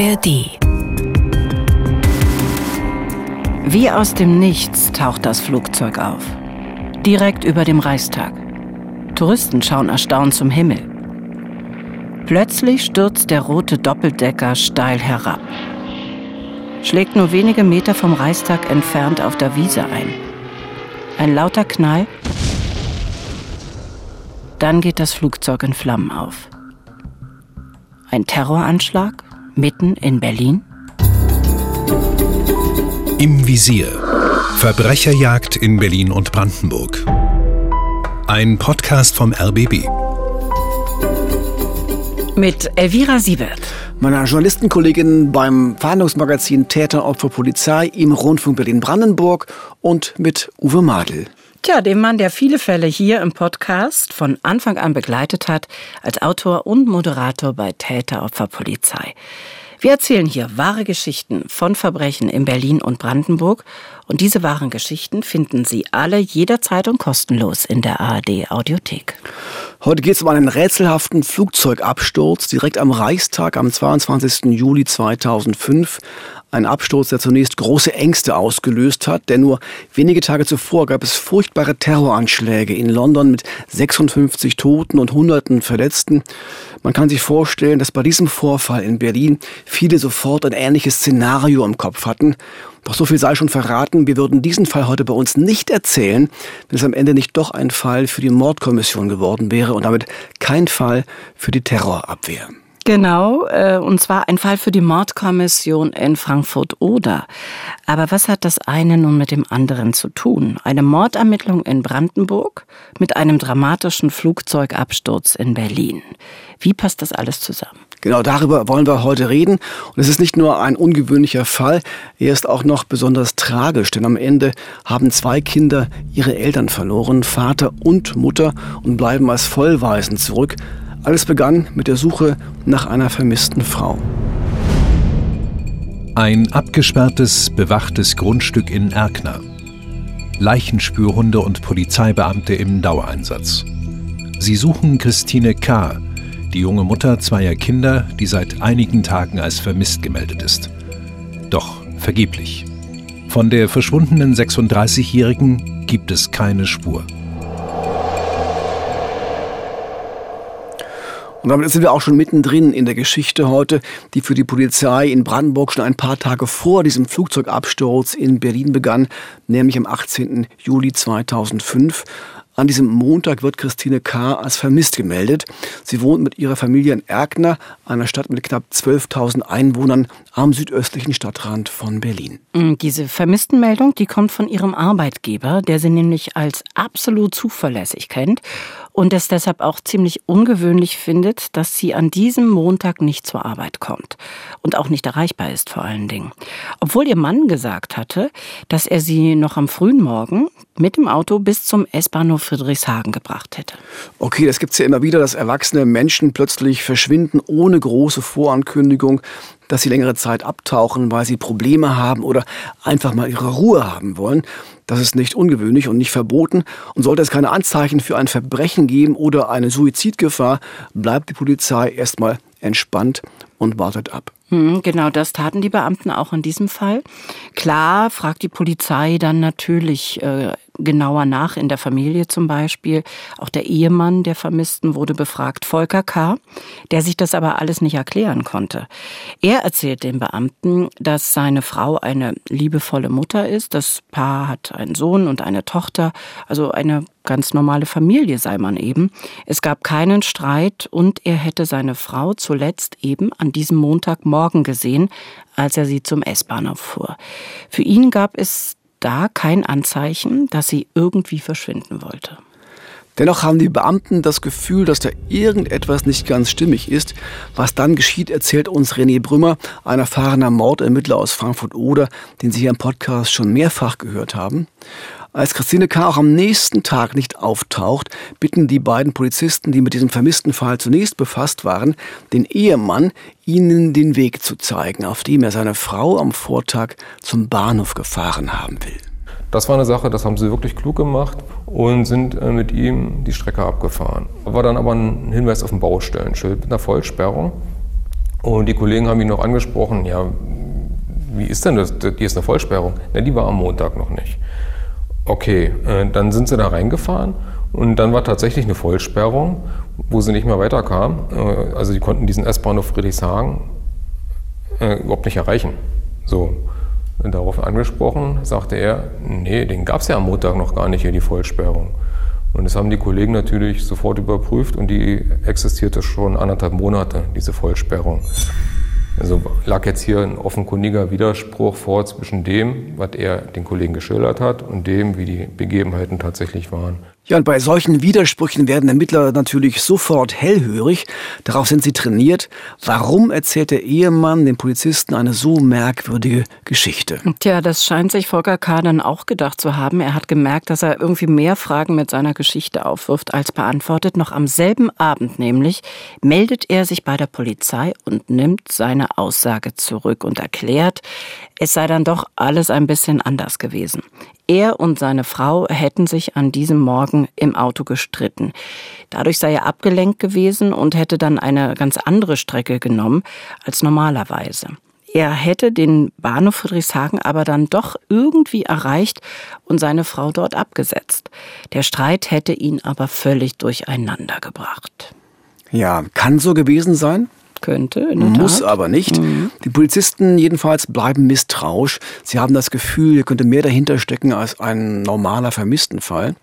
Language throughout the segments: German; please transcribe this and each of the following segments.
ARD. Wie aus dem Nichts taucht das Flugzeug auf. Direkt über dem Reichstag. Touristen schauen erstaunt zum Himmel. Plötzlich stürzt der rote Doppeldecker steil herab. Schlägt nur wenige Meter vom Reichstag entfernt auf der Wiese ein. Ein lauter Knall. Dann geht das Flugzeug in Flammen auf. Ein Terroranschlag mitten in Berlin? Im Visier. Verbrecherjagd in Berlin und Brandenburg. Ein Podcast vom RBB. Mit Elvira Siebert. Meiner Journalistenkollegin beim Fahndungsmagazin Täter, Opfer, Polizei im Rundfunk Berlin-Brandenburg und mit Uwe Madel. Tja, dem Mann, der viele Fälle hier im Podcast von Anfang an begleitet hat, als Autor und Moderator bei Täter, Opfer, Polizei. Wir erzählen hier wahre Geschichten von Verbrechen in Berlin und Brandenburg und diese wahren Geschichten finden Sie alle jederzeit und kostenlos in der ARD Audiothek. Heute geht es um einen rätselhaften Flugzeugabsturz direkt am Reichstag am 22. Juli 2005. Ein Absturz, der zunächst große Ängste ausgelöst hat, denn nur wenige Tage zuvor gab es furchtbare Terroranschläge in London mit 56 Toten und Hunderten Verletzten. Man kann sich vorstellen, dass bei diesem Vorfall in Berlin viele sofort ein ähnliches Szenario im Kopf hatten. Doch so viel sei schon verraten, wir würden diesen Fall heute bei uns nicht erzählen, wenn es am Ende nicht doch ein Fall für die Mordkommission geworden wäre und damit kein Fall für die Terrorabwehr. Genau, äh, und zwar ein Fall für die Mordkommission in Frankfurt-Oder. Aber was hat das eine nun mit dem anderen zu tun? Eine Mordermittlung in Brandenburg mit einem dramatischen Flugzeugabsturz in Berlin. Wie passt das alles zusammen? Genau darüber wollen wir heute reden. Und es ist nicht nur ein ungewöhnlicher Fall, er ist auch noch besonders tragisch, denn am Ende haben zwei Kinder ihre Eltern verloren, Vater und Mutter, und bleiben als Vollwaisen zurück. Alles begann mit der Suche nach einer vermissten Frau. Ein abgesperrtes, bewachtes Grundstück in Erkner. Leichenspürhunde und Polizeibeamte im Dauereinsatz. Sie suchen Christine K., die junge Mutter zweier Kinder, die seit einigen Tagen als vermisst gemeldet ist. Doch vergeblich. Von der verschwundenen 36-Jährigen gibt es keine Spur. Und damit sind wir auch schon mittendrin in der Geschichte heute, die für die Polizei in Brandenburg schon ein paar Tage vor diesem Flugzeugabsturz in Berlin begann, nämlich am 18. Juli 2005. An diesem Montag wird Christine K. als vermisst gemeldet. Sie wohnt mit ihrer Familie in Erkner, einer Stadt mit knapp 12.000 Einwohnern am südöstlichen Stadtrand von Berlin. Mm, diese Vermisstenmeldung, die kommt von ihrem Arbeitgeber, der sie nämlich als absolut zuverlässig kennt und es deshalb auch ziemlich ungewöhnlich findet, dass sie an diesem Montag nicht zur Arbeit kommt und auch nicht erreichbar ist vor allen Dingen. Obwohl ihr Mann gesagt hatte, dass er sie noch am frühen Morgen mit dem Auto bis zum S-Bahnhof Friedrichshagen gebracht hätte. Okay, das gibt es ja immer wieder, dass erwachsene Menschen plötzlich verschwinden ohne große Vorankündigung dass sie längere Zeit abtauchen, weil sie Probleme haben oder einfach mal ihre Ruhe haben wollen. Das ist nicht ungewöhnlich und nicht verboten. Und sollte es keine Anzeichen für ein Verbrechen geben oder eine Suizidgefahr, bleibt die Polizei erstmal entspannt und wartet ab. Hm, genau, das taten die Beamten auch in diesem Fall. Klar fragt die Polizei dann natürlich äh, genauer nach in der Familie zum Beispiel. Auch der Ehemann der Vermissten wurde befragt, Volker K., der sich das aber alles nicht erklären konnte. Er erzählt den Beamten, dass seine Frau eine liebevolle Mutter ist. Das Paar hat einen Sohn und eine Tochter, also eine ganz normale Familie sei man eben. Es gab keinen Streit und er hätte seine Frau zuletzt eben an diesem Montagmorgen gesehen, als er sie zum S-Bahnhof fuhr. Für ihn gab es da kein Anzeichen, dass sie irgendwie verschwinden wollte. Dennoch haben die Beamten das Gefühl, dass da irgendetwas nicht ganz stimmig ist. Was dann geschieht, erzählt uns René Brümmer, ein erfahrener Mordermittler aus Frankfurt-Oder, den Sie hier im Podcast schon mehrfach gehört haben. Als Christine K. auch am nächsten Tag nicht auftaucht, bitten die beiden Polizisten, die mit diesem vermissten Fall zunächst befasst waren, den Ehemann, ihnen den Weg zu zeigen, auf dem er seine Frau am Vortag zum Bahnhof gefahren haben will. Das war eine Sache, das haben sie wirklich klug gemacht und sind äh, mit ihm die Strecke abgefahren. War dann aber ein Hinweis auf ein Baustellenschild mit einer Vollsperrung. Und die Kollegen haben ihn noch angesprochen, ja, wie ist denn das? Die ist eine Vollsperrung. Ja, die war am Montag noch nicht. Okay, äh, dann sind sie da reingefahren und dann war tatsächlich eine Vollsperrung, wo sie nicht mehr weiterkamen. Äh, also die konnten diesen S-Bahnhof Friedrichshagen äh, überhaupt nicht erreichen. So, darauf angesprochen, sagte er, nee, den gab es ja am Montag noch gar nicht hier, die Vollsperrung. Und das haben die Kollegen natürlich sofort überprüft und die existierte schon anderthalb Monate, diese Vollsperrung. Also lag jetzt hier ein offenkundiger Widerspruch vor zwischen dem, was er den Kollegen geschildert hat und dem, wie die Begebenheiten tatsächlich waren. Ja, und bei solchen Widersprüchen werden Ermittler natürlich sofort hellhörig. Darauf sind sie trainiert. Warum erzählt der Ehemann den Polizisten eine so merkwürdige Geschichte? Tja, das scheint sich Volker K. dann auch gedacht zu haben. Er hat gemerkt, dass er irgendwie mehr Fragen mit seiner Geschichte aufwirft als beantwortet. Noch am selben Abend nämlich meldet er sich bei der Polizei und nimmt seine Aussage zurück und erklärt, es sei dann doch alles ein bisschen anders gewesen. Er und seine Frau hätten sich an diesem Morgen im Auto gestritten. Dadurch sei er abgelenkt gewesen und hätte dann eine ganz andere Strecke genommen als normalerweise. Er hätte den Bahnhof Friedrichshagen aber dann doch irgendwie erreicht und seine Frau dort abgesetzt. Der Streit hätte ihn aber völlig durcheinander gebracht. Ja, kann so gewesen sein? Könnte, Muss aber nicht. Mhm. Die Polizisten jedenfalls bleiben misstrauisch. Sie haben das Gefühl, hier könnte mehr dahinter stecken als ein normaler Vermisstenfall.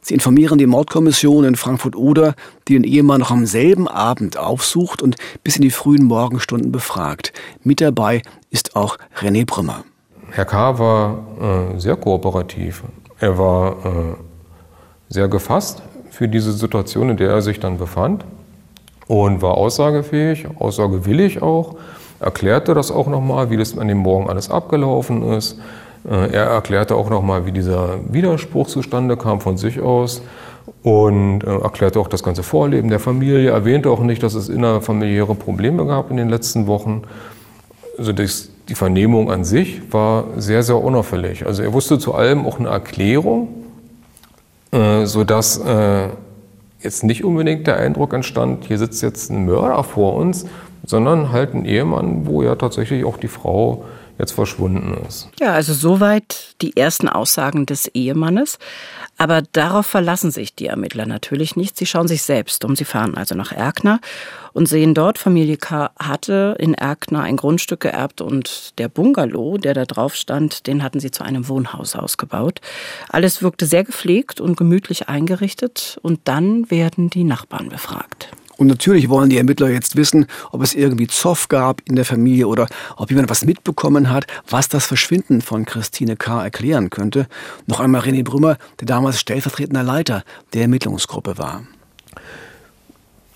Sie informieren die Mordkommission in Frankfurt-Oder, die den Ehemann noch am selben Abend aufsucht und bis in die frühen Morgenstunden befragt. Mit dabei ist auch René Brümmer. Herr K. war äh, sehr kooperativ. Er war äh, sehr gefasst für diese Situation, in der er sich dann befand und war aussagefähig, aussagewillig auch, erklärte das auch nochmal, wie das an dem Morgen alles abgelaufen ist. Äh, er erklärte auch nochmal, wie dieser Widerspruch zustande kam von sich aus und äh, erklärte auch das ganze Vorleben der Familie, erwähnte auch nicht, dass es innerfamiliäre Probleme gab in den letzten Wochen. Also das, die Vernehmung an sich war sehr, sehr unauffällig. Also er wusste zu allem auch eine Erklärung, äh, sodass jetzt nicht unbedingt der Eindruck entstand, hier sitzt jetzt ein Mörder vor uns, sondern halt ein Ehemann, wo ja tatsächlich auch die Frau jetzt verschwunden ist. Ja, also soweit die ersten Aussagen des Ehemannes. Aber darauf verlassen sich die Ermittler natürlich nicht. Sie schauen sich selbst um. Sie fahren also nach Erkner und sehen dort, Familie K. hatte in Erkner ein Grundstück geerbt und der Bungalow, der da drauf stand, den hatten sie zu einem Wohnhaus ausgebaut. Alles wirkte sehr gepflegt und gemütlich eingerichtet und dann werden die Nachbarn befragt. Und natürlich wollen die Ermittler jetzt wissen, ob es irgendwie Zoff gab in der Familie oder ob jemand was mitbekommen hat, was das Verschwinden von Christine K. erklären könnte. Noch einmal René Brümmer, der damals stellvertretender Leiter der Ermittlungsgruppe war.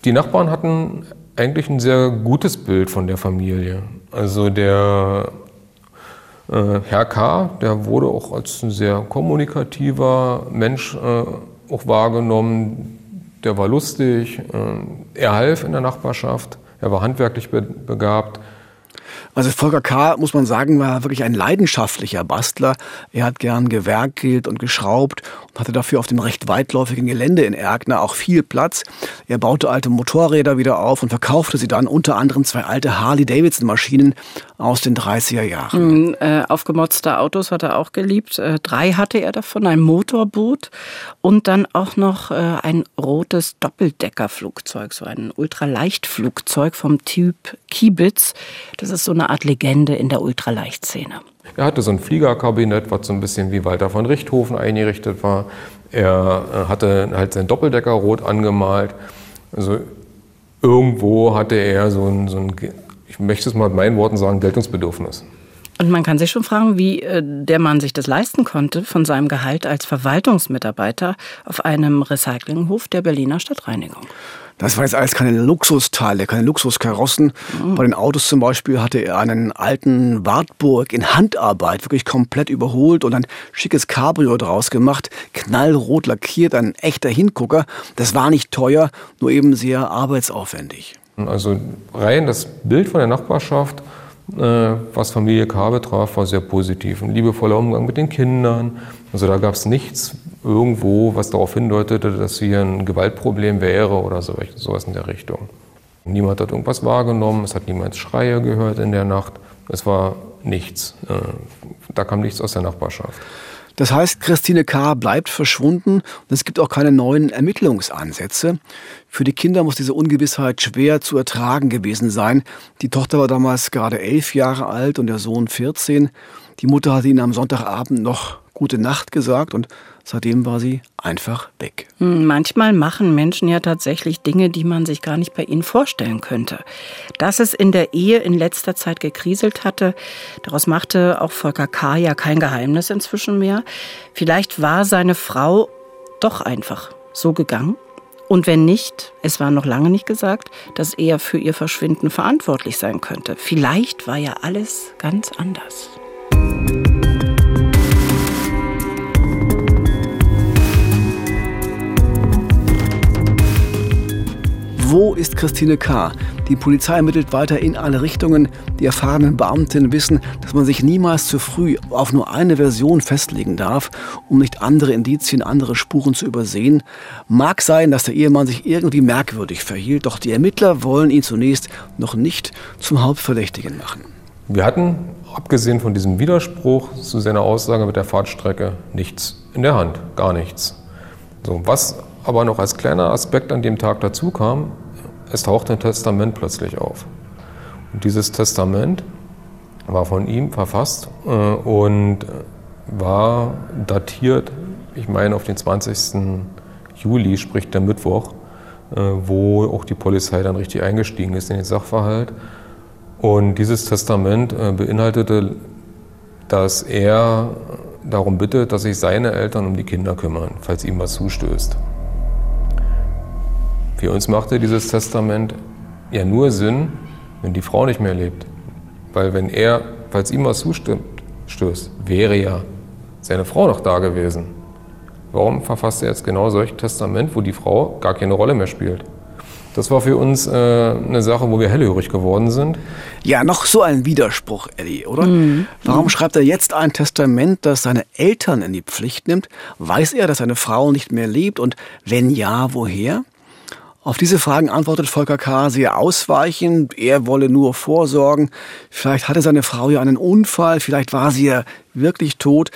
Die Nachbarn hatten eigentlich ein sehr gutes Bild von der Familie. Also der äh, Herr K., der wurde auch als ein sehr kommunikativer Mensch äh, auch wahrgenommen der war lustig, äh, er half in der Nachbarschaft, er war handwerklich begabt. Also Volker K., muss man sagen, war wirklich ein leidenschaftlicher Bastler. Er hat gern gewerkelt und geschraubt und hatte dafür auf dem recht weitläufigen Gelände in Erkner auch viel Platz. Er baute alte Motorräder wieder auf und verkaufte sie dann unter anderem zwei alte Harley-Davidson-Maschinen aus den 30er Jahren. Mhm, äh, aufgemotzte Autos hat er auch geliebt. Äh, drei hatte er davon, ein Motorboot und dann auch noch äh, ein rotes Doppeldeckerflugzeug, so ein Ultraleichtflugzeug vom Typ Kiebitz. Das ist so eine Art Legende in der Ultraleichtszene. Er hatte so ein Fliegerkabinett, was so ein bisschen wie Walter von Richthofen eingerichtet war. Er äh, hatte halt sein Doppeldecker rot angemalt. Also irgendwo hatte er so ein, so ein ich möchte es mal mit meinen Worten sagen, Geltungsbedürfnis. Und man kann sich schon fragen, wie äh, der Mann sich das leisten konnte, von seinem Gehalt als Verwaltungsmitarbeiter auf einem Recyclinghof der Berliner Stadtreinigung. Das war jetzt alles keine Luxusteile, keine Luxuskarossen. Mhm. Bei den Autos zum Beispiel hatte er einen alten Wartburg in Handarbeit wirklich komplett überholt und ein schickes Cabrio draus gemacht, knallrot lackiert, ein echter Hingucker. Das war nicht teuer, nur eben sehr arbeitsaufwendig. Also rein das Bild von der Nachbarschaft, äh, was Familie K. betraf, war sehr positiv. Ein liebevoller Umgang mit den Kindern. Also da gab es nichts irgendwo, was darauf hindeutete, dass hier ein Gewaltproblem wäre oder so, sowas in der Richtung. Niemand hat irgendwas wahrgenommen, es hat niemand Schreie gehört in der Nacht. Es war nichts. Äh, da kam nichts aus der Nachbarschaft. Das heißt, Christine K. bleibt verschwunden und es gibt auch keine neuen Ermittlungsansätze. Für die Kinder muss diese Ungewissheit schwer zu ertragen gewesen sein. Die Tochter war damals gerade elf Jahre alt und der Sohn 14. Die Mutter hatte ihnen am Sonntagabend noch gute Nacht gesagt und seitdem war sie einfach weg. Hm, manchmal machen Menschen ja tatsächlich Dinge, die man sich gar nicht bei ihnen vorstellen könnte. Dass es in der Ehe in letzter Zeit gekriselt hatte, daraus machte auch Volker K. ja kein Geheimnis inzwischen mehr. Vielleicht war seine Frau doch einfach so gegangen. Und wenn nicht, es war noch lange nicht gesagt, dass er für ihr Verschwinden verantwortlich sein könnte. Vielleicht war ja alles ganz anders. Wo ist Christine K.? Die Polizei ermittelt weiter in alle Richtungen. Die erfahrenen Beamtinnen wissen, dass man sich niemals zu früh auf nur eine Version festlegen darf, um nicht andere Indizien, andere Spuren zu übersehen. Mag sein, dass der Ehemann sich irgendwie merkwürdig verhielt, doch die Ermittler wollen ihn zunächst noch nicht zum Hauptverdächtigen machen. Wir hatten, abgesehen von diesem Widerspruch zu seiner Aussage mit der Fahrtstrecke, nichts in der Hand, gar nichts. So, was aber noch als kleiner Aspekt an dem Tag dazu kam, es tauchte ein Testament plötzlich auf. Und dieses Testament war von ihm verfasst äh, und war datiert, ich meine auf den 20. Juli, sprich der Mittwoch, äh, wo auch die Polizei dann richtig eingestiegen ist in den Sachverhalt. Und dieses Testament äh, beinhaltete, dass er darum bittet, dass sich seine Eltern um die Kinder kümmern, falls ihm was zustößt. Für uns machte dieses Testament ja nur Sinn, wenn die Frau nicht mehr lebt. Weil wenn er, falls ihm was zustößt, wäre ja seine Frau noch da gewesen. Warum verfasst er jetzt genau solch ein Testament, wo die Frau gar keine Rolle mehr spielt? Das war für uns äh, eine Sache, wo wir hellhörig geworden sind. Ja, noch so ein Widerspruch, Eddie, oder? Mhm. Warum schreibt er jetzt ein Testament, das seine Eltern in die Pflicht nimmt? Weiß er, dass seine Frau nicht mehr lebt? Und wenn ja, woher? Auf diese Fragen antwortet Volker K. sehr ausweichend. Er wolle nur vorsorgen. Vielleicht hatte seine Frau ja einen Unfall, vielleicht war sie ja wirklich tot.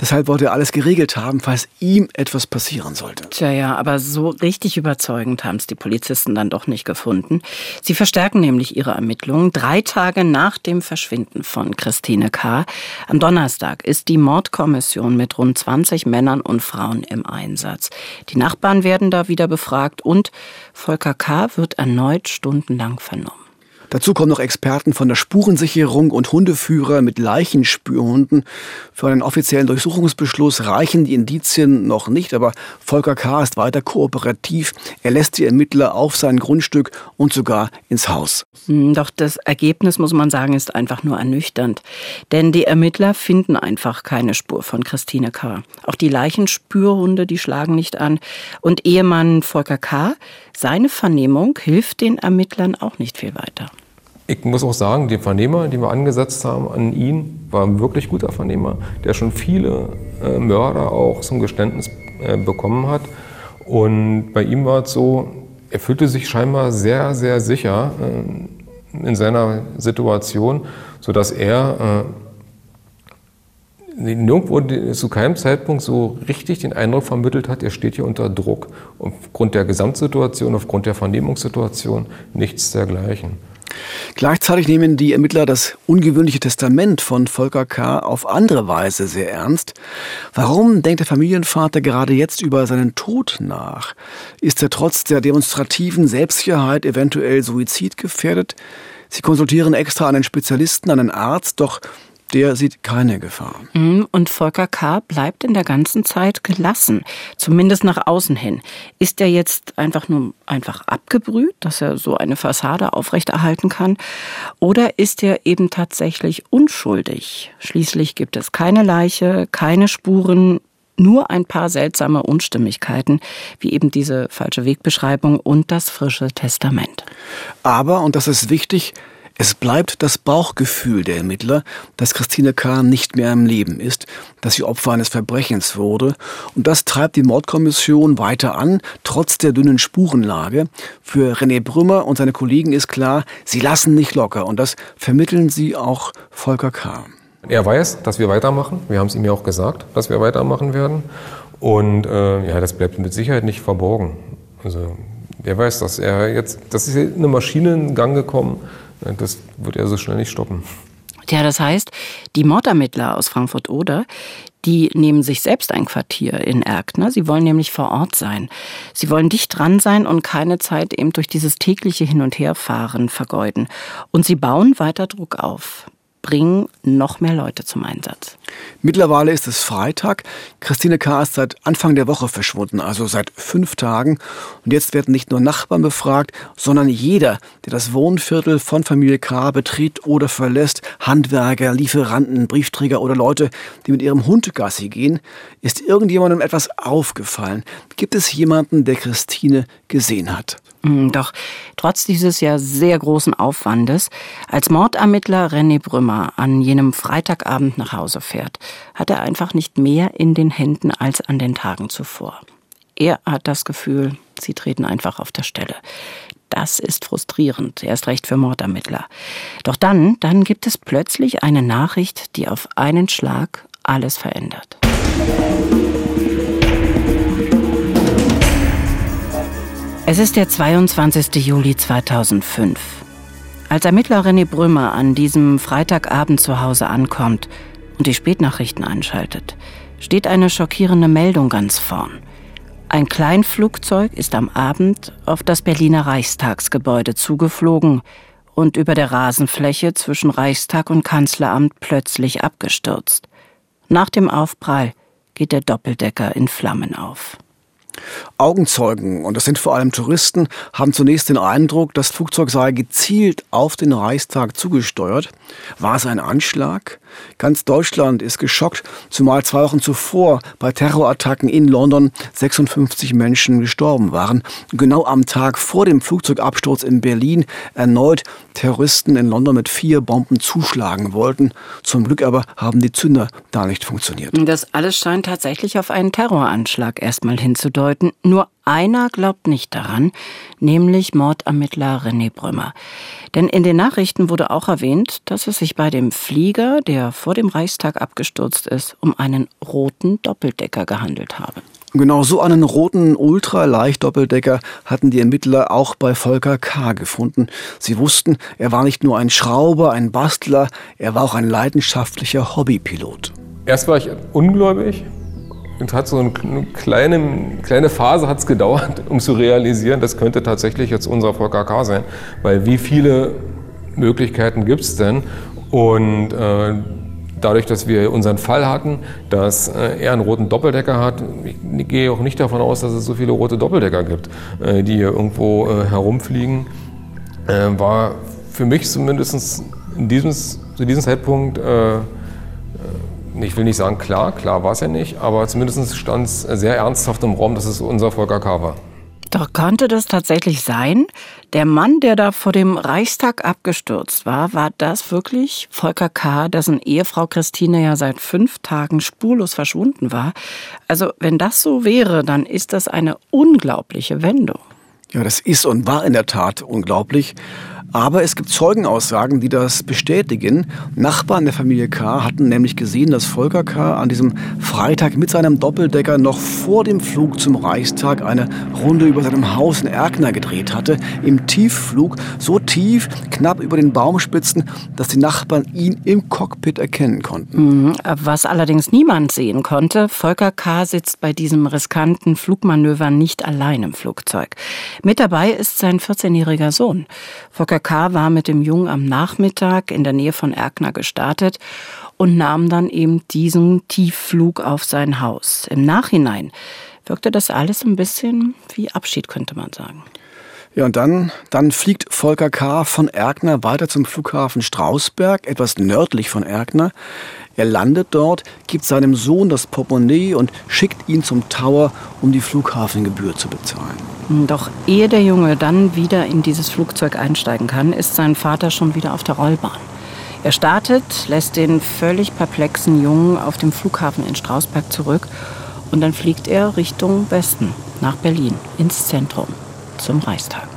Deshalb wollte er alles geregelt haben, falls ihm etwas passieren sollte. Tja, ja, aber so richtig überzeugend haben es die Polizisten dann doch nicht gefunden. Sie verstärken nämlich ihre Ermittlungen. Drei Tage nach dem Verschwinden von Christine K. Am Donnerstag ist die Mordkommission mit rund 20 Männern und Frauen im Einsatz. Die Nachbarn werden da wieder befragt und Volker K. wird erneut stundenlang vernommen. Dazu kommen noch Experten von der Spurensicherung und Hundeführer mit Leichenspürhunden. Für einen offiziellen Durchsuchungsbeschluss reichen die Indizien noch nicht, aber Volker K. ist weiter kooperativ. Er lässt die Ermittler auf sein Grundstück und sogar ins Haus. Hm, doch das Ergebnis, muss man sagen, ist einfach nur ernüchternd. Denn die Ermittler finden einfach keine Spur von Christine K. Auch die Leichenspürhunde, die schlagen nicht an. Und Ehemann Volker K., seine Vernehmung hilft den Ermittlern auch nicht viel weiter. Ich muss auch sagen, der Vernehmer, den wir angesetzt haben an ihn, war ein wirklich guter Vernehmer, der schon viele äh, Mörder auch zum Geständnis äh, bekommen hat. Und bei ihm war es so, er fühlte sich scheinbar sehr, sehr sicher äh, in seiner Situation, sodass er äh, nirgendwo zu keinem Zeitpunkt so richtig den Eindruck vermittelt hat, er steht hier unter Druck. Aufgrund der Gesamtsituation, aufgrund der Vernehmungssituation, nichts dergleichen. Gleichzeitig nehmen die Ermittler das ungewöhnliche Testament von Volker K. auf andere Weise sehr ernst. Warum denkt der Familienvater gerade jetzt über seinen Tod nach? Ist er trotz der demonstrativen Selbstsicherheit eventuell suizidgefährdet? Sie konsultieren extra einen Spezialisten, einen Arzt, doch der sieht keine Gefahr. Mhm, und Volker K. bleibt in der ganzen Zeit gelassen, zumindest nach außen hin. Ist er jetzt einfach nur einfach abgebrüht, dass er so eine Fassade aufrechterhalten kann? Oder ist er eben tatsächlich unschuldig? Schließlich gibt es keine Leiche, keine Spuren, nur ein paar seltsame Unstimmigkeiten, wie eben diese falsche Wegbeschreibung und das frische Testament. Aber, und das ist wichtig, Es bleibt das Bauchgefühl der Ermittler, dass Christine K. nicht mehr im Leben ist, dass sie Opfer eines Verbrechens wurde. Und das treibt die Mordkommission weiter an, trotz der dünnen Spurenlage. Für René Brümmer und seine Kollegen ist klar, sie lassen nicht locker. Und das vermitteln sie auch Volker K. Er weiß, dass wir weitermachen. Wir haben es ihm ja auch gesagt, dass wir weitermachen werden. Und äh, ja, das bleibt mit Sicherheit nicht verborgen. Also er weiß, dass er jetzt, das ist eine Maschine in Gang gekommen, das wird er so schnell nicht stoppen. Ja, das heißt, die Mordermittler aus Frankfurt-Oder, die nehmen sich selbst ein Quartier in Erkner. Sie wollen nämlich vor Ort sein. Sie wollen dicht dran sein und keine Zeit eben durch dieses tägliche Hin- und Herfahren vergeuden. Und sie bauen weiter Druck auf bringen noch mehr Leute zum Einsatz. Mittlerweile ist es Freitag. Christine K. ist seit Anfang der Woche verschwunden, also seit fünf Tagen. Und jetzt werden nicht nur Nachbarn befragt, sondern jeder, der das Wohnviertel von Familie K. betritt oder verlässt, Handwerker, Lieferanten, Briefträger oder Leute, die mit ihrem Hund Gassi gehen, ist irgendjemandem etwas aufgefallen. Gibt es jemanden, der Christine gesehen hat? Mm, doch trotz dieses ja sehr großen Aufwandes, als Mordermittler René Brümmer an jenem Freitagabend nach Hause fährt, hat er einfach nicht mehr in den Händen als an den Tagen zuvor. Er hat das Gefühl, sie treten einfach auf der Stelle. Das ist frustrierend, erst recht für Mordermittler. Doch dann, dann gibt es plötzlich eine Nachricht, die auf einen Schlag alles verändert. Es ist der 22. Juli 2005. Als Ermittler René Brümmer an diesem Freitagabend zu Hause ankommt und die Spätnachrichten einschaltet, steht eine schockierende Meldung ganz vorn. Ein Kleinflugzeug ist am Abend auf das Berliner Reichstagsgebäude zugeflogen und über der Rasenfläche zwischen Reichstag und Kanzleramt plötzlich abgestürzt. Nach dem Aufprall geht der Doppeldecker in Flammen auf. Augenzeugen, und das sind vor allem Touristen, haben zunächst den Eindruck, das Flugzeug sei gezielt auf den Reichstag zugesteuert. War es ein Anschlag? Ganz Deutschland ist geschockt, zumal zwei Wochen zuvor bei Terrorattacken in London 56 Menschen gestorben waren. Genau am Tag vor dem Flugzeugabsturz in Berlin erneut Terroristen in London mit vier Bomben zuschlagen wollten. Zum Glück aber haben die Zünder da nicht funktioniert. Das alles scheint tatsächlich auf einen Terroranschlag erstmal hinzudeuten. Nur einer glaubt nicht daran, nämlich Mordermittler René Brümmer. Denn in den Nachrichten wurde auch erwähnt, dass es sich bei dem Flieger, der vor dem Reichstag abgestürzt ist, um einen roten Doppeldecker gehandelt habe. Genau so einen roten Ultraleicht-Doppeldecker hatten die Ermittler auch bei Volker K. gefunden. Sie wussten, er war nicht nur ein Schrauber, ein Bastler, er war auch ein leidenschaftlicher Hobbypilot. Erst war ich ungläubig, und hat so eine kleine, kleine Phase hat es gedauert, um zu realisieren, das könnte tatsächlich jetzt unser Volker K. sein. Weil wie viele Möglichkeiten gibt es denn? Und äh, dadurch, dass wir unseren Fall hatten, dass äh, er einen roten Doppeldecker hat, ich gehe auch nicht davon aus, dass es so viele rote Doppeldecker gibt, äh, die hier irgendwo äh, herumfliegen, äh, war für mich zumindest in diesem, zu diesem Zeitpunkt äh, ich will nicht sagen klar, klar war es ja nicht, aber zumindest stand es sehr ernsthaft im Raum, dass es unser Volker K. war. Doch konnte das tatsächlich sein? Der Mann, der da vor dem Reichstag abgestürzt war, war das wirklich Volker K., dessen Ehefrau Christine ja seit fünf Tagen spurlos verschwunden war? Also, wenn das so wäre, dann ist das eine unglaubliche Wendung. Ja, das ist und war in der Tat unglaublich. Aber es gibt Zeugenaussagen, die das bestätigen. Nachbarn der Familie K. hatten nämlich gesehen, dass Volker K. an diesem Freitag mit seinem Doppeldecker noch vor dem Flug zum Reichstag eine Runde über seinem Haus in Erkner gedreht hatte. Im Tiefflug, so tief, knapp über den Baumspitzen, dass die Nachbarn ihn im Cockpit erkennen konnten. Mhm, was allerdings niemand sehen konnte, Volker K. sitzt bei diesem riskanten Flugmanöver nicht allein im Flugzeug. Mit dabei ist sein 14-jähriger Sohn. Volker Volker K. war mit dem Jungen am Nachmittag in der Nähe von Erkner gestartet und nahm dann eben diesen Tiefflug auf sein Haus. Im Nachhinein wirkte das alles ein bisschen wie Abschied, könnte man sagen. Ja, und dann, dann fliegt Volker K. von Erkner weiter zum Flughafen Strausberg, etwas nördlich von Erkner. Er landet dort, gibt seinem Sohn das Portemonnaie und schickt ihn zum Tower, um die Flughafengebühr zu bezahlen. Doch ehe der Junge dann wieder in dieses Flugzeug einsteigen kann, ist sein Vater schon wieder auf der Rollbahn. Er startet, lässt den völlig perplexen Jungen auf dem Flughafen in Strausberg zurück und dann fliegt er Richtung Westen, nach Berlin, ins Zentrum, zum Reichstag.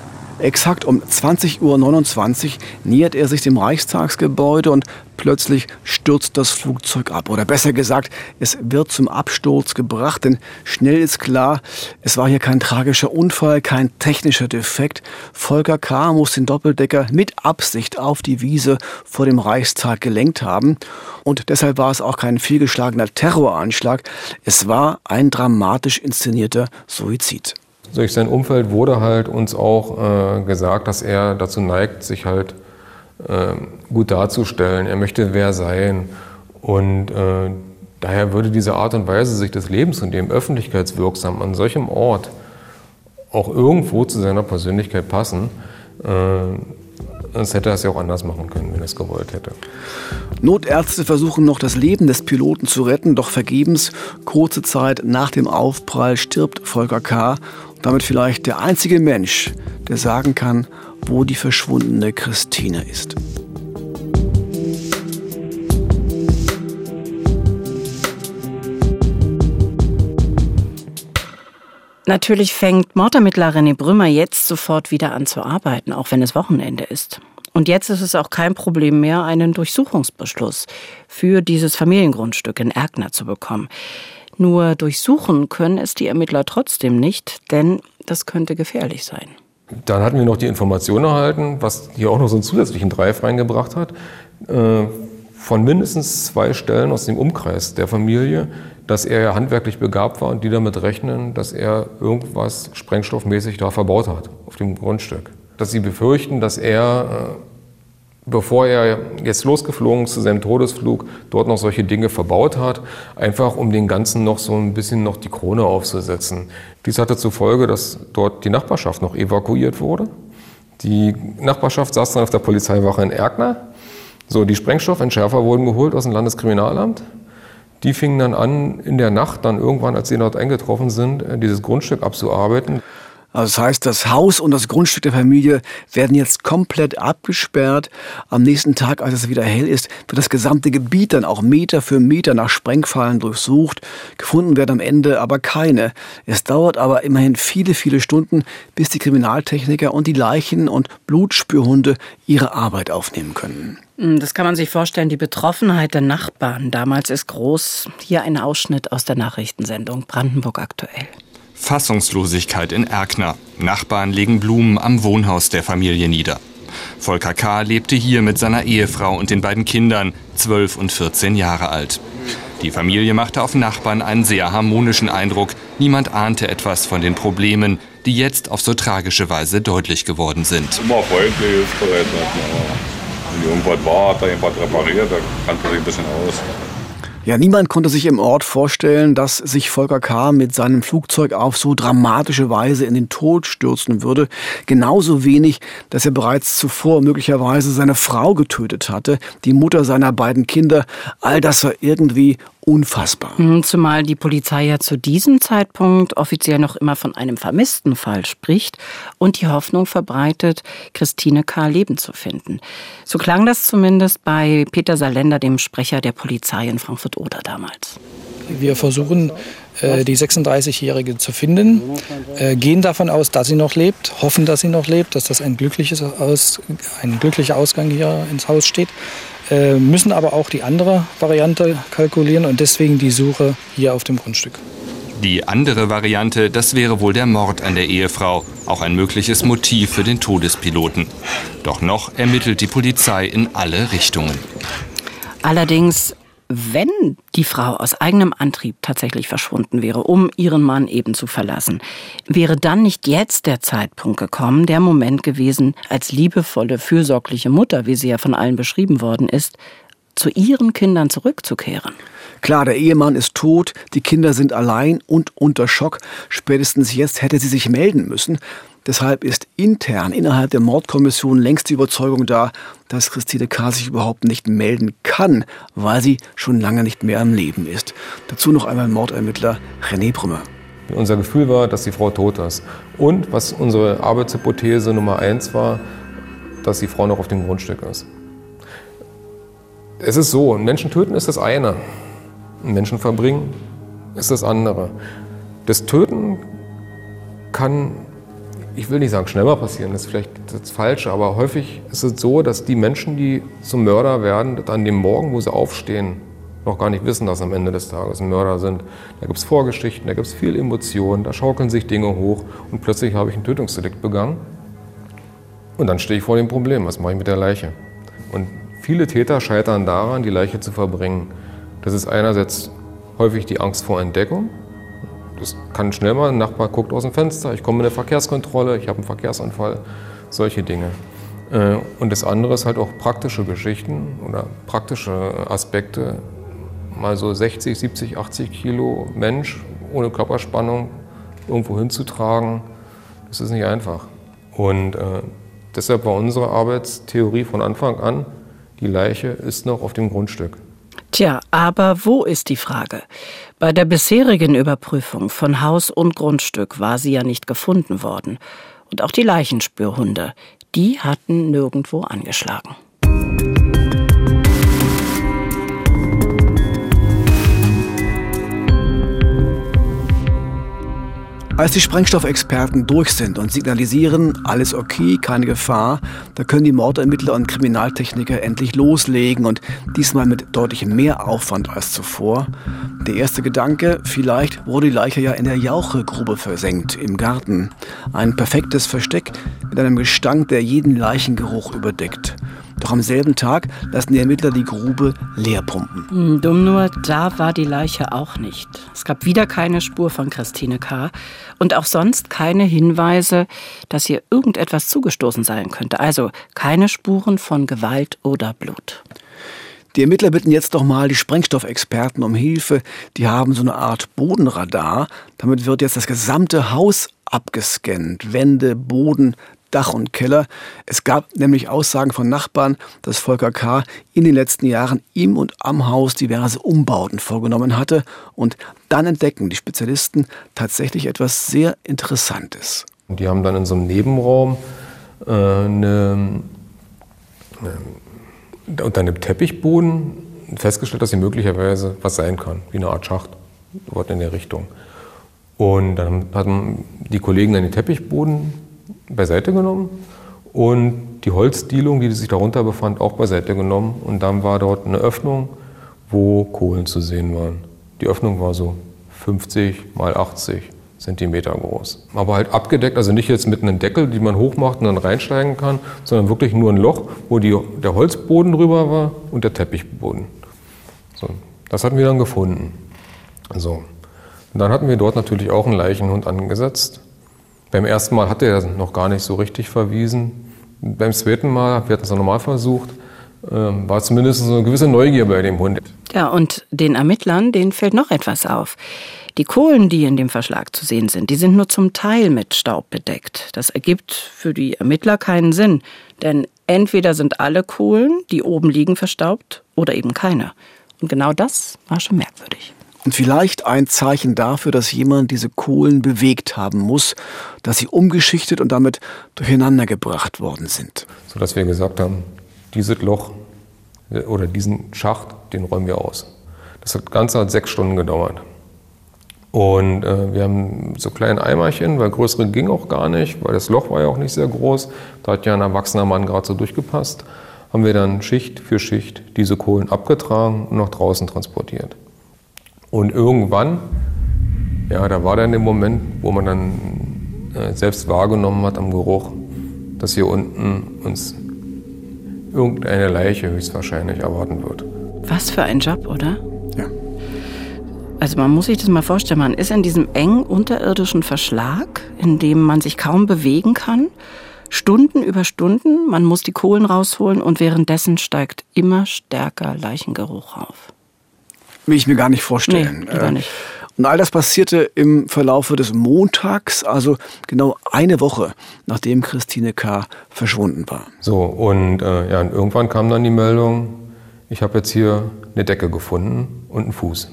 Exakt um 20.29 Uhr nähert er sich dem Reichstagsgebäude und plötzlich stürzt das Flugzeug ab. Oder besser gesagt, es wird zum Absturz gebracht, denn schnell ist klar, es war hier kein tragischer Unfall, kein technischer Defekt. Volker K. muss den Doppeldecker mit Absicht auf die Wiese vor dem Reichstag gelenkt haben. Und deshalb war es auch kein fehlgeschlagener Terroranschlag. Es war ein dramatisch inszenierter Suizid durch sein Umfeld wurde halt uns auch äh, gesagt, dass er dazu neigt, sich halt äh, gut darzustellen. Er möchte wer sein. Und äh, daher würde diese Art und Weise, sich des Lebens und dem öffentlichkeitswirksam an solchem Ort auch irgendwo zu seiner Persönlichkeit passen. Äh, Sonst hätte er es ja auch anders machen können, wenn er es gewollt hätte. Notärzte versuchen noch das Leben des Piloten zu retten, doch vergebens. Kurze Zeit nach dem Aufprall stirbt Volker K damit vielleicht der einzige Mensch, der sagen kann, wo die verschwundene Christine ist. Natürlich fängt Mordermittler René Brümmer jetzt sofort wieder an zu arbeiten, auch wenn es Wochenende ist. Und jetzt ist es auch kein Problem mehr, einen Durchsuchungsbeschluss für dieses Familiengrundstück in Erkner zu bekommen. Nur durchsuchen können es die Ermittler trotzdem nicht, denn das könnte gefährlich sein. Dann hatten wir noch die Information erhalten, was hier auch noch so einen zusätzlichen Drive reingebracht hat, äh, von mindestens zwei Stellen aus dem Umkreis der Familie, dass er ja handwerklich begabt war und die damit rechnen, dass er irgendwas sprengstoffmäßig da verbaut hat auf dem Grundstück. Dass sie befürchten, dass er äh, bevor er jetzt losgeflogen zu seinem Todesflug, dort noch solche Dinge verbaut hat, einfach um den Ganzen noch so ein bisschen noch die Krone aufzusetzen. Dies hatte zur Folge, dass dort die Nachbarschaft noch evakuiert wurde. Die Nachbarschaft saß dann auf der Polizeiwache in Erkner. So, die Sprengstoffentschärfer wurden geholt aus dem Landeskriminalamt. Die fingen dann an, in der Nacht, dann irgendwann, als sie dort eingetroffen sind, dieses Grundstück abzuarbeiten. Also das heißt, das Haus und das Grundstück der Familie werden jetzt komplett abgesperrt. Am nächsten Tag, als es wieder hell ist, wird das gesamte Gebiet dann auch Meter für Meter nach Sprengfallen durchsucht. Gefunden werden am Ende aber keine. Es dauert aber immerhin viele, viele Stunden, bis die Kriminaltechniker und die Leichen- und Blutspürhunde ihre Arbeit aufnehmen können. Hm, das kann man sich vorstellen. Die Betroffenheit der Nachbarn damals ist groß. Hier ein Ausschnitt aus der Nachrichtensendung Brandenburg aktuell. Fassungslosigkeit in Erkner. Nachbarn legen Blumen am Wohnhaus der Familie nieder. Volker K. lebte hier mit seiner Ehefrau und den beiden Kindern, 12 und 14 Jahre alt. Die Familie machte auf Nachbarn einen sehr harmonischen Eindruck. Niemand ahnte etwas von den Problemen, die jetzt auf so tragische Weise deutlich geworden sind. Immer freundlich, bereit. Wenn irgendwas war, hat er irgendwas repariert, da kannte sich ein bisschen aus. Ja, niemand konnte sich im Ort vorstellen, dass sich Volker K. mit seinem Flugzeug auf so dramatische Weise in den Tod stürzen würde. Genauso wenig, dass er bereits zuvor möglicherweise seine Frau getötet hatte, die Mutter seiner beiden Kinder. All das war irgendwie unfassbar. Mhm, zumal die Polizei ja zu diesem Zeitpunkt offiziell noch immer von einem vermissten Fall spricht und die Hoffnung verbreitet, Christine K. Leben zu finden. So klang das zumindest bei Peter Salender, dem Sprecher der Polizei in Frankfurt-Oder damals. Wir versuchen, äh, die 36-Jährige zu finden, äh, gehen davon aus, dass sie noch lebt, hoffen, dass sie noch lebt, dass das ein, glückliches Aus, ein glücklicher Ausgang hier ins Haus steht. Äh, müssen aber auch die andere Variante kalkulieren und deswegen die Suche hier auf dem Grundstück. Die andere Variante, das wäre wohl der Mord an der Ehefrau, auch ein mögliches Motiv für den Todespiloten. Doch noch ermittelt die Polizei in alle Richtungen. Allerdings wenn die Frau aus eigenem Antrieb tatsächlich verschwunden wäre, um ihren Mann eben zu verlassen, wäre dann nicht jetzt der Zeitpunkt gekommen, der Moment gewesen, als liebevolle, fürsorgliche Mutter, wie sie ja von allen beschrieben worden ist, zu ihren Kindern zurückzukehren. Klar, der Ehemann ist tot, die Kinder sind allein und unter Schock. Spätestens jetzt hätte sie sich melden müssen. Deshalb ist intern innerhalb der Mordkommission längst die Überzeugung da, dass Christine K. sich überhaupt nicht melden kann, weil sie schon lange nicht mehr am Leben ist. Dazu noch einmal Mordermittler René Brümmer. Unser Gefühl war, dass die Frau tot ist. Und was unsere Arbeitshypothese Nummer eins war, dass die Frau noch auf dem Grundstück ist. Es ist so, Menschen töten ist das eine, Menschen verbringen ist das andere. Das Töten kann, ich will nicht sagen schneller passieren, das ist vielleicht das Falsche, aber häufig ist es so, dass die Menschen, die zum Mörder werden, an dem Morgen, wo sie aufstehen, noch gar nicht wissen, dass sie am Ende des Tages ein Mörder sind. Da gibt es Vorgeschichten, da gibt es viel Emotionen, da schaukeln sich Dinge hoch und plötzlich habe ich ein Tötungsdelikt begangen. Und dann stehe ich vor dem Problem, was mache ich mit der Leiche? Und viele Täter scheitern daran, die Leiche zu verbringen. Das ist einerseits häufig die Angst vor Entdeckung. Das kann schnell mal, ein Nachbar guckt aus dem Fenster, ich komme in eine Verkehrskontrolle, ich habe einen Verkehrsunfall, solche Dinge. Äh, und das andere ist halt auch praktische Geschichten oder praktische Aspekte. Mal so 60, 70, 80 Kilo Mensch ohne Körperspannung irgendwo hinzutragen, das ist nicht einfach. Und äh, deshalb war unsere Arbeitstheorie von Anfang an, die Leiche ist noch auf dem Grundstück. Tja, aber wo ist die Frage? Bei der bisherigen Überprüfung von Haus und Grundstück war sie ja nicht gefunden worden. Und auch die Leichenspürhunde, die hatten nirgendwo angeschlagen. Als die Sprengstoffexperten durch sind und signalisieren, alles okay, keine Gefahr, da können die Mordermittler und Kriminaltechniker endlich loslegen und diesmal mit deutlich mehr Aufwand als zuvor. Der erste Gedanke, vielleicht wurde die Leiche ja in der Jauchegrube versenkt, im Garten. Ein perfektes Versteck mit einem Gestank, der jeden Leichengeruch überdeckt. Doch am selben Tag lassen die Ermittler die Grube leer pumpen. Hm, dumm nur, da war die Leiche auch nicht. Es gab wieder keine Spur von Christine K. und auch sonst keine Hinweise, dass ihr irgendetwas zugestoßen sein könnte. Also keine Spuren von Gewalt oder Blut. Die Ermittler bitten jetzt doch mal die Sprengstoffexperten um Hilfe. Die haben so eine Art Bodenradar. Damit wird jetzt das gesamte Haus abgescannt. Wände, Boden, Dach und Keller. Es gab nämlich Aussagen von Nachbarn, dass Volker K. in den letzten Jahren im und am Haus diverse Umbauten vorgenommen hatte. Und dann entdecken die Spezialisten tatsächlich etwas sehr Interessantes. Die haben dann in so einem Nebenraum äh, eine, äh, unter einem Teppichboden festgestellt, dass hier möglicherweise was sein kann, wie eine Art Schacht, dort in der Richtung. Und dann hatten die Kollegen dann den Teppichboden beiseite genommen und die Holzdielung, die sich darunter befand, auch beiseite genommen. Und dann war dort eine Öffnung, wo Kohlen zu sehen waren. Die Öffnung war so 50 mal 80 Zentimeter groß. Aber halt abgedeckt, also nicht jetzt mit einem Deckel, die man hochmacht und dann reinsteigen kann, sondern wirklich nur ein Loch, wo die, der Holzboden drüber war und der Teppichboden. So, das hatten wir dann gefunden. So. Und dann hatten wir dort natürlich auch einen Leichenhund angesetzt. Beim ersten Mal hat er noch gar nicht so richtig verwiesen. Beim zweiten Mal, wir hatten es nochmal versucht, ähm, war zumindest so eine gewisse Neugier bei dem Hund. Ja, und den Ermittlern, denen fällt noch etwas auf. Die Kohlen, die in dem Verschlag zu sehen sind, die sind nur zum Teil mit Staub bedeckt. Das ergibt für die Ermittler keinen Sinn, denn entweder sind alle Kohlen, die oben liegen, verstaubt oder eben keine. Und genau das war schon merkwürdig. Und vielleicht ein Zeichen dafür, dass jemand diese Kohlen bewegt haben muss, dass sie umgeschichtet und damit durcheinander gebracht worden sind. Sodass wir gesagt haben, dieses Loch äh, oder diesen Schacht, den räumen wir aus. Das Ganze hat sechs Stunden gedauert. Und äh, wir haben so kleine Eimerchen, weil größere ging auch gar nicht, weil das Loch war ja auch nicht sehr groß. Da hat ja ein erwachsener Mann gerade so durchgepasst. Haben wir dann Schicht für Schicht diese Kohlen abgetragen und nach draußen transportiert. Und irgendwann, ja, da war dann der Moment, wo man dann äh, selbst wahrgenommen hat am Geruch, dass hier unten uns irgendeine Leiche höchstwahrscheinlich erwarten wird. Was für ein Job, oder? Ja. Also man muss sich das mal vorstellen, man ist in diesem engen unterirdischen Verschlag, in dem man sich kaum bewegen kann. Stunden über Stunden, man muss die Kohlen rausholen und währenddessen steigt immer stärker Leichengeruch auf. Will ich mir gar nicht vorstellen. Nee, lieber nicht. Und all das passierte im Verlaufe des Montags, also genau eine Woche, nachdem Christine K. verschwunden war. So, und äh, ja, und irgendwann kam dann die Meldung, ich habe jetzt hier eine Decke gefunden und einen Fuß.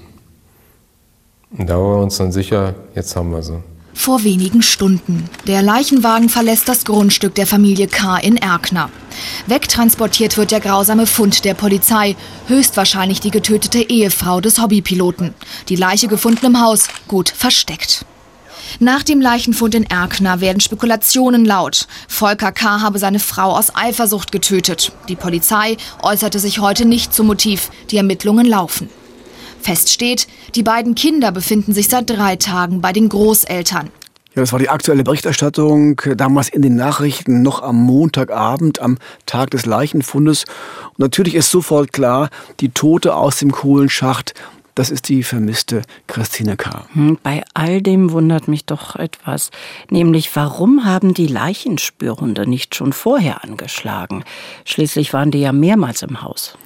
Und da waren wir uns dann sicher, jetzt haben wir sie. Vor wenigen Stunden. Der Leichenwagen verlässt das Grundstück der Familie K. in Erkner. Wegtransportiert wird der grausame Fund der Polizei, höchstwahrscheinlich die getötete Ehefrau des Hobbypiloten. Die Leiche gefunden im Haus, gut versteckt. Nach dem Leichenfund in Erkner werden Spekulationen laut. Volker K. habe seine Frau aus Eifersucht getötet. Die Polizei äußerte sich heute nicht zum Motiv. Die Ermittlungen laufen. Fest steht, die beiden Kinder befinden sich seit drei Tagen bei den Großeltern. Ja, das war die aktuelle Berichterstattung damals in den Nachrichten noch am Montagabend, am Tag des Leichenfundes. Und natürlich ist sofort klar, die Tote aus dem Kohlenschacht, das ist die vermisste Christine K. Hm, bei all dem wundert mich doch etwas, nämlich warum haben die Leichenspürhunde nicht schon vorher angeschlagen? Schließlich waren die ja mehrmals im Haus.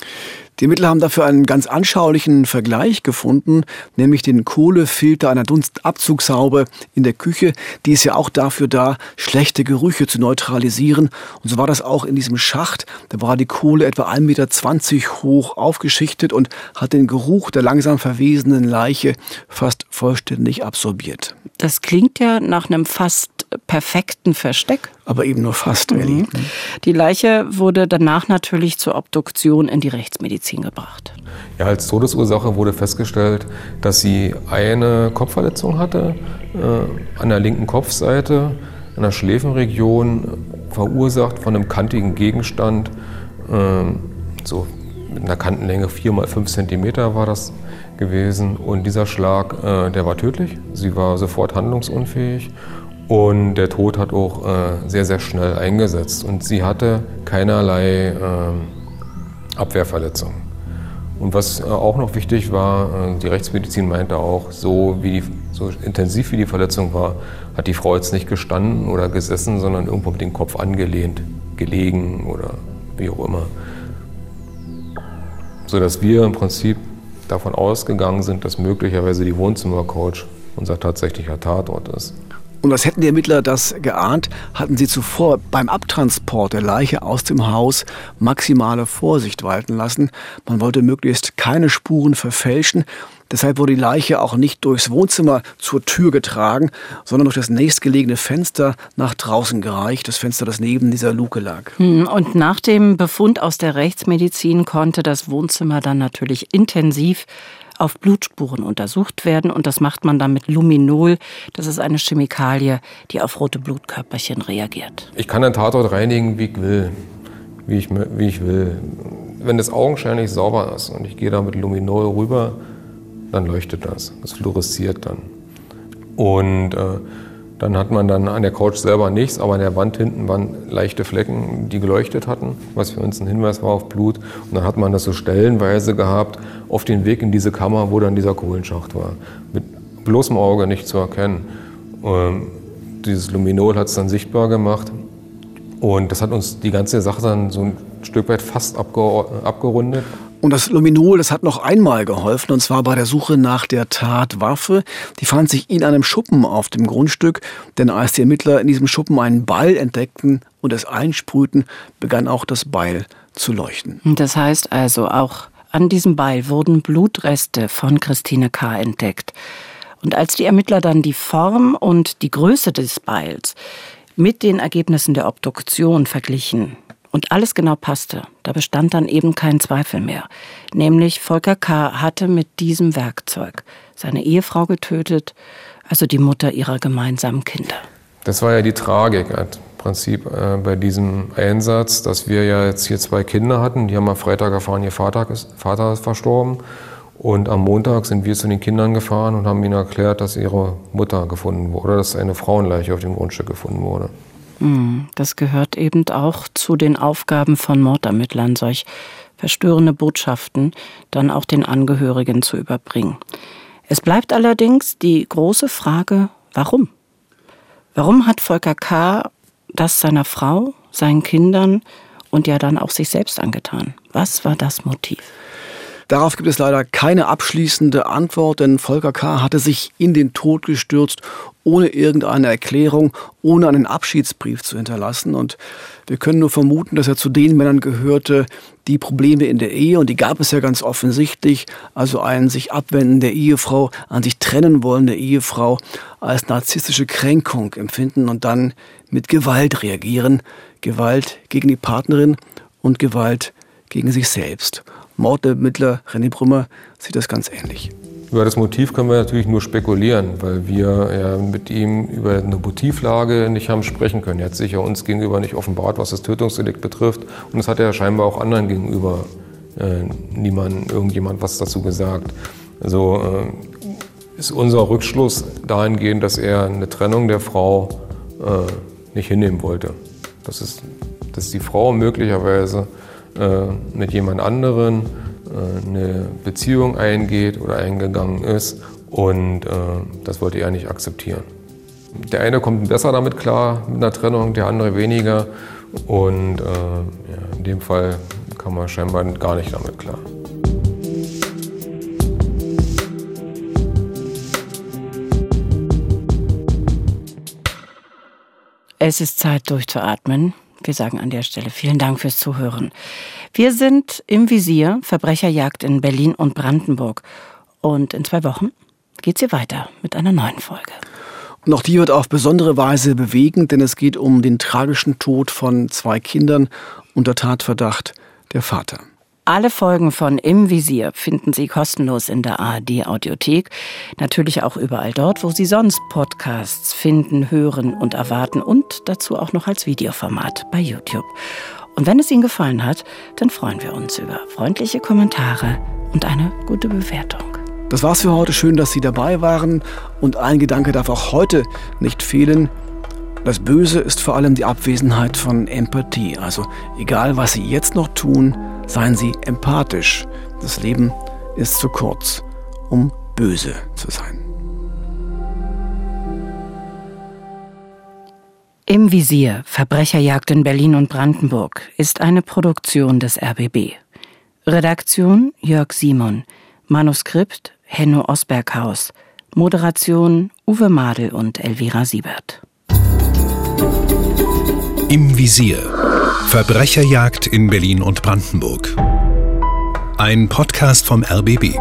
Die Ermittler haben dafür einen ganz anschaulichen Vergleich gefunden, nämlich den Kohlefilter einer Dunstabzugshaube in der Küche. Die ist ja auch dafür da, schlechte Gerüche zu neutralisieren. Und so war das auch in diesem Schacht. Da war die Kohle etwa 1,20 Meter hoch aufgeschichtet und hat den Geruch der langsam verwesenden Leiche fast vollständig absorbiert. Das klingt ja nach einem fast perfekten Versteck. Aber eben nur fast, mhm. Die Leiche wurde danach natürlich zur Obduktion in die Rechtsmedizin gebracht. Ja, als Todesursache wurde festgestellt, dass sie eine Kopfverletzung hatte äh, an der linken Kopfseite, an der Schläfenregion, verursacht von einem kantigen Gegenstand, äh, so mit einer Kantenlänge 4 mal 5 cm war das gewesen. Und dieser Schlag, äh, der war tödlich. Sie war sofort handlungsunfähig und der Tod hat auch äh, sehr, sehr schnell eingesetzt. Und sie hatte keinerlei äh, Abwehrverletzung. Und was äh, auch noch wichtig war, äh, die Rechtsmedizin meinte auch, so, wie die, so intensiv wie die Verletzung war, hat die Frau jetzt nicht gestanden oder gesessen, sondern irgendwo mit dem Kopf angelehnt, gelegen oder wie auch immer. Sodass wir im Prinzip davon ausgegangen sind, dass möglicherweise die Wohnzimmercouch unser tatsächlicher Tatort ist. Und als hätten die Ermittler das geahnt, hatten sie zuvor beim Abtransport der Leiche aus dem Haus maximale Vorsicht walten lassen. Man wollte möglichst keine Spuren verfälschen. Deshalb wurde die Leiche auch nicht durchs Wohnzimmer zur Tür getragen, sondern durch das nächstgelegene Fenster nach draußen gereicht, das Fenster, das neben dieser Luke lag. Hm, und nach dem Befund aus der Rechtsmedizin konnte das Wohnzimmer dann natürlich intensiv auf Blutspuren untersucht werden und das macht man dann mit Luminol. Das ist eine Chemikalie, die auf rote Blutkörperchen reagiert. Ich kann den Tatort reinigen, wie ich will, wie ich, wie ich will. Wenn das augenscheinlich sauber ist und ich gehe da mit Luminol rüber, dann leuchtet das. Das fluoresziert dann. Und äh, dann hat man dann an der Couch selber nichts, aber an der Wand hinten waren leichte Flecken, die geleuchtet hatten, was für uns ein Hinweis war auf Blut. Und dann hat man das so stellenweise gehabt auf den Weg in diese Kammer, wo dann dieser Kohlenschacht war. Mit bloßem Auge nicht zu erkennen. Ähm, dieses Luminol hat es dann sichtbar gemacht. Und das hat uns die ganze Sache dann so ein Stück weit fast abgerundet. Und das Luminol, das hat noch einmal geholfen, und zwar bei der Suche nach der Tatwaffe. Die fand sich in einem Schuppen auf dem Grundstück, denn als die Ermittler in diesem Schuppen einen Ball entdeckten und es einsprühten, begann auch das Beil zu leuchten. Das heißt also, auch an diesem Beil wurden Blutreste von Christine K. entdeckt. Und als die Ermittler dann die Form und die Größe des Beils mit den Ergebnissen der Obduktion verglichen, und alles genau passte. Da bestand dann eben kein Zweifel mehr. Nämlich Volker K. hatte mit diesem Werkzeug seine Ehefrau getötet, also die Mutter ihrer gemeinsamen Kinder. Das war ja die Tragik im Prinzip äh, bei diesem Einsatz, dass wir ja jetzt hier zwei Kinder hatten. Die haben am Freitag erfahren, ihr Vater ist, Vater ist verstorben. Und am Montag sind wir zu den Kindern gefahren und haben ihnen erklärt, dass ihre Mutter gefunden wurde, dass eine Frauenleiche auf dem Grundstück gefunden wurde. Hm, das gehört eben auch zu den Aufgaben von Mordermittlern, solch verstörende Botschaften dann auch den Angehörigen zu überbringen. Es bleibt allerdings die große Frage, warum? Warum hat Volker K. das seiner Frau, seinen Kindern und ja dann auch sich selbst angetan? Was war das Motiv? Darauf gibt es leider keine abschließende Antwort, denn Volker K. hatte sich in den Tod gestürzt, ohne irgendeine Erklärung, ohne einen Abschiedsbrief zu hinterlassen. Und wir können nur vermuten, dass er zu den Männern gehörte, die Probleme in der Ehe, und die gab es ja ganz offensichtlich, also ein sich abwenden der Ehefrau, an sich trennen wollen der Ehefrau, als narzisstische Kränkung empfinden und dann mit Gewalt reagieren. Gewalt gegen die Partnerin und Gewalt gegen sich selbst. Mordermittler René Brümmer sieht das ganz ähnlich. Über das Motiv können wir natürlich nur spekulieren, weil wir ja mit ihm über eine Motivlage nicht haben sprechen können. Er hat sich ja uns gegenüber nicht offenbart, was das Tötungsdelikt betrifft. Und es hat er scheinbar auch anderen gegenüber äh, niemand, irgendjemand was dazu gesagt. Also äh, ist unser Rückschluss dahingehend, dass er eine Trennung der Frau äh, nicht hinnehmen wollte. Das ist, dass die Frau möglicherweise mit jemand anderen äh, eine Beziehung eingeht oder eingegangen ist und äh, das wollte er nicht akzeptieren. Der eine kommt besser damit klar mit einer Trennung, der andere weniger und äh, ja, in dem Fall kam er scheinbar gar nicht damit klar. Es ist Zeit durchzuatmen. Wir sagen an der Stelle vielen Dank fürs Zuhören. Wir sind im Visier Verbrecherjagd in Berlin und Brandenburg. Und in zwei Wochen geht's hier weiter mit einer neuen Folge. Und auch die wird auf besondere Weise bewegend, denn es geht um den tragischen Tod von zwei Kindern unter Tatverdacht der Vater. Alle Folgen von Im Visier finden Sie kostenlos in der ARD Audiothek. Natürlich auch überall dort, wo Sie sonst Podcasts finden, hören und erwarten und dazu auch noch als Videoformat bei YouTube. Und wenn es Ihnen gefallen hat, dann freuen wir uns über freundliche Kommentare und eine gute Bewertung. Das war's für heute. Schön, dass Sie dabei waren. Und ein Gedanke darf auch heute nicht fehlen. Das Böse ist vor allem die Abwesenheit von Empathie. Also egal, was Sie jetzt noch tun, seien Sie empathisch. Das Leben ist zu kurz, um böse zu sein. Im Visier Verbrecherjagd in Berlin und Brandenburg ist eine Produktion des RBB. Redaktion Jörg Simon. Manuskript Henno Osberghaus. Moderation Uwe Madel und Elvira Siebert. Im Visier. Verbrecherjagd in Berlin und Brandenburg. Ein Podcast vom RBB.